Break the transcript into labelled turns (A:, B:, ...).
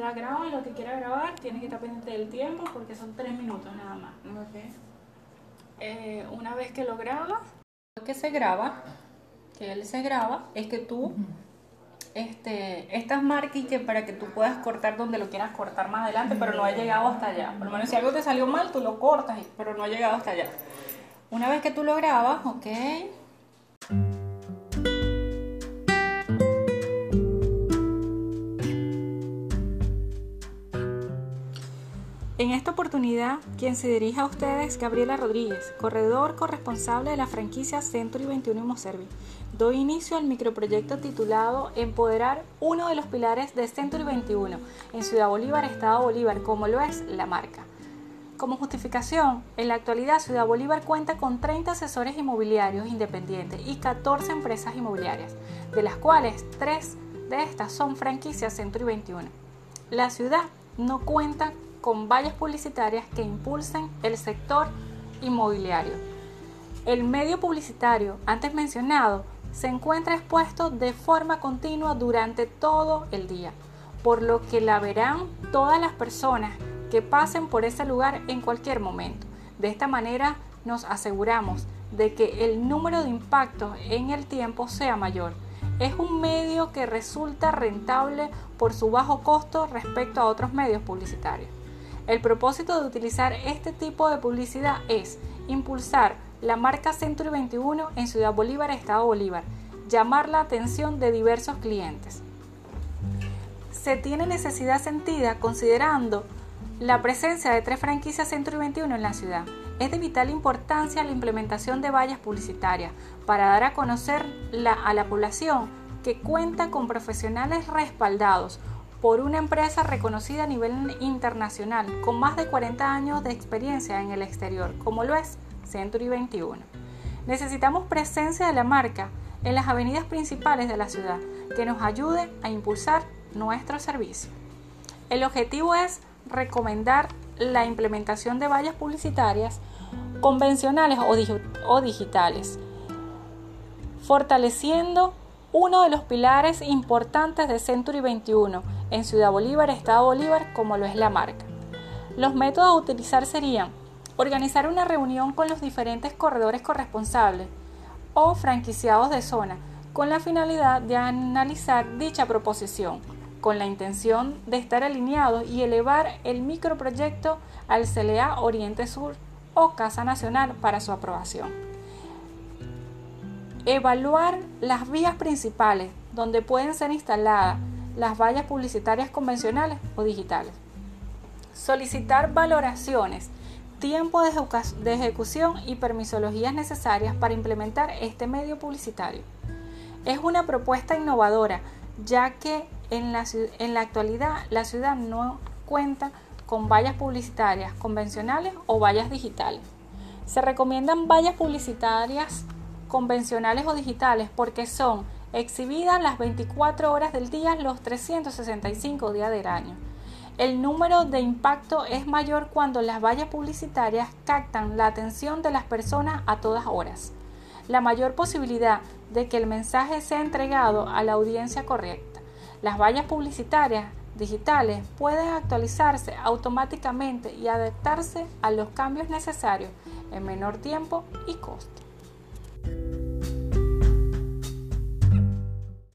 A: da grabar lo que quiera grabar, tiene que estar pendiente del tiempo porque son tres minutos nada más. Eh, una vez que lo graba, lo que se graba, que él se graba, es que tú este, estas marquitas para que tú puedas cortar donde lo quieras cortar más adelante, pero no ha llegado hasta allá. Por lo menos si algo te salió mal, tú lo cortas, pero no ha llegado hasta allá. Una vez que tú lo grabas, ok. En esta oportunidad, quien se dirige a ustedes es Gabriela Rodríguez, corredor corresponsable de la franquicia Century 21 Moservi. Doy inicio al microproyecto titulado Empoderar uno de los pilares de Century 21 en Ciudad Bolívar, Estado Bolívar, como lo es la marca. Como justificación, en la actualidad Ciudad Bolívar cuenta con 30 asesores inmobiliarios independientes y 14 empresas inmobiliarias, de las cuales 3 de estas son franquicias Century 21. La ciudad no cuenta con vallas publicitarias que impulsen el sector inmobiliario. El medio publicitario antes mencionado se encuentra expuesto de forma continua durante todo el día, por lo que la verán todas las personas que pasen por ese lugar en cualquier momento. De esta manera nos aseguramos de que el número de impactos en el tiempo sea mayor. Es un medio que resulta rentable por su bajo costo respecto a otros medios publicitarios. El propósito de utilizar este tipo de publicidad es impulsar la marca Century 21 en Ciudad Bolívar, Estado Bolívar, llamar la atención de diversos clientes. Se tiene necesidad sentida considerando la presencia de tres franquicias Century 21 en la ciudad. Es de vital importancia la implementación de vallas publicitarias para dar a conocer a la población que cuenta con profesionales respaldados por una empresa reconocida a nivel internacional con más de 40 años de experiencia en el exterior, como lo es Century 21. Necesitamos presencia de la marca en las avenidas principales de la ciudad que nos ayude a impulsar nuestro servicio. El objetivo es recomendar la implementación de vallas publicitarias convencionales o, digitales, fortaleciendo uno de los pilares importantes de Century 21 en Ciudad Bolívar, Estado Bolívar, como lo es la marca. Los métodos a utilizar serían organizar una reunión con los diferentes corredores corresponsables o franquiciados de zona con la finalidad de analizar dicha proposición, con la intención de estar alineados y elevar el microproyecto al CLA Oriente Sur o Casa Nacional para su aprobación. Evaluar las vías principales donde pueden ser instaladas las vallas publicitarias convencionales o digitales. Solicitar valoraciones, tiempo de, ejecución y permisologías necesarias para implementar este medio publicitario. Es una propuesta innovadora, ya que en la, en la actualidad la ciudad no cuenta con vallas publicitarias convencionales o vallas digitales. Se recomiendan vallas publicitarias convencionales o digitales porque son exhibidas las 24 horas del día, los 365 días del año. El número de impacto es mayor cuando las vallas publicitarias captan la atención de las personas a todas horas. La mayor posibilidad de que el mensaje sea entregado a la audiencia correcta. Las vallas publicitarias digitales pueden actualizarse automáticamente y adaptarse a los cambios necesarios en menor tiempo y costo.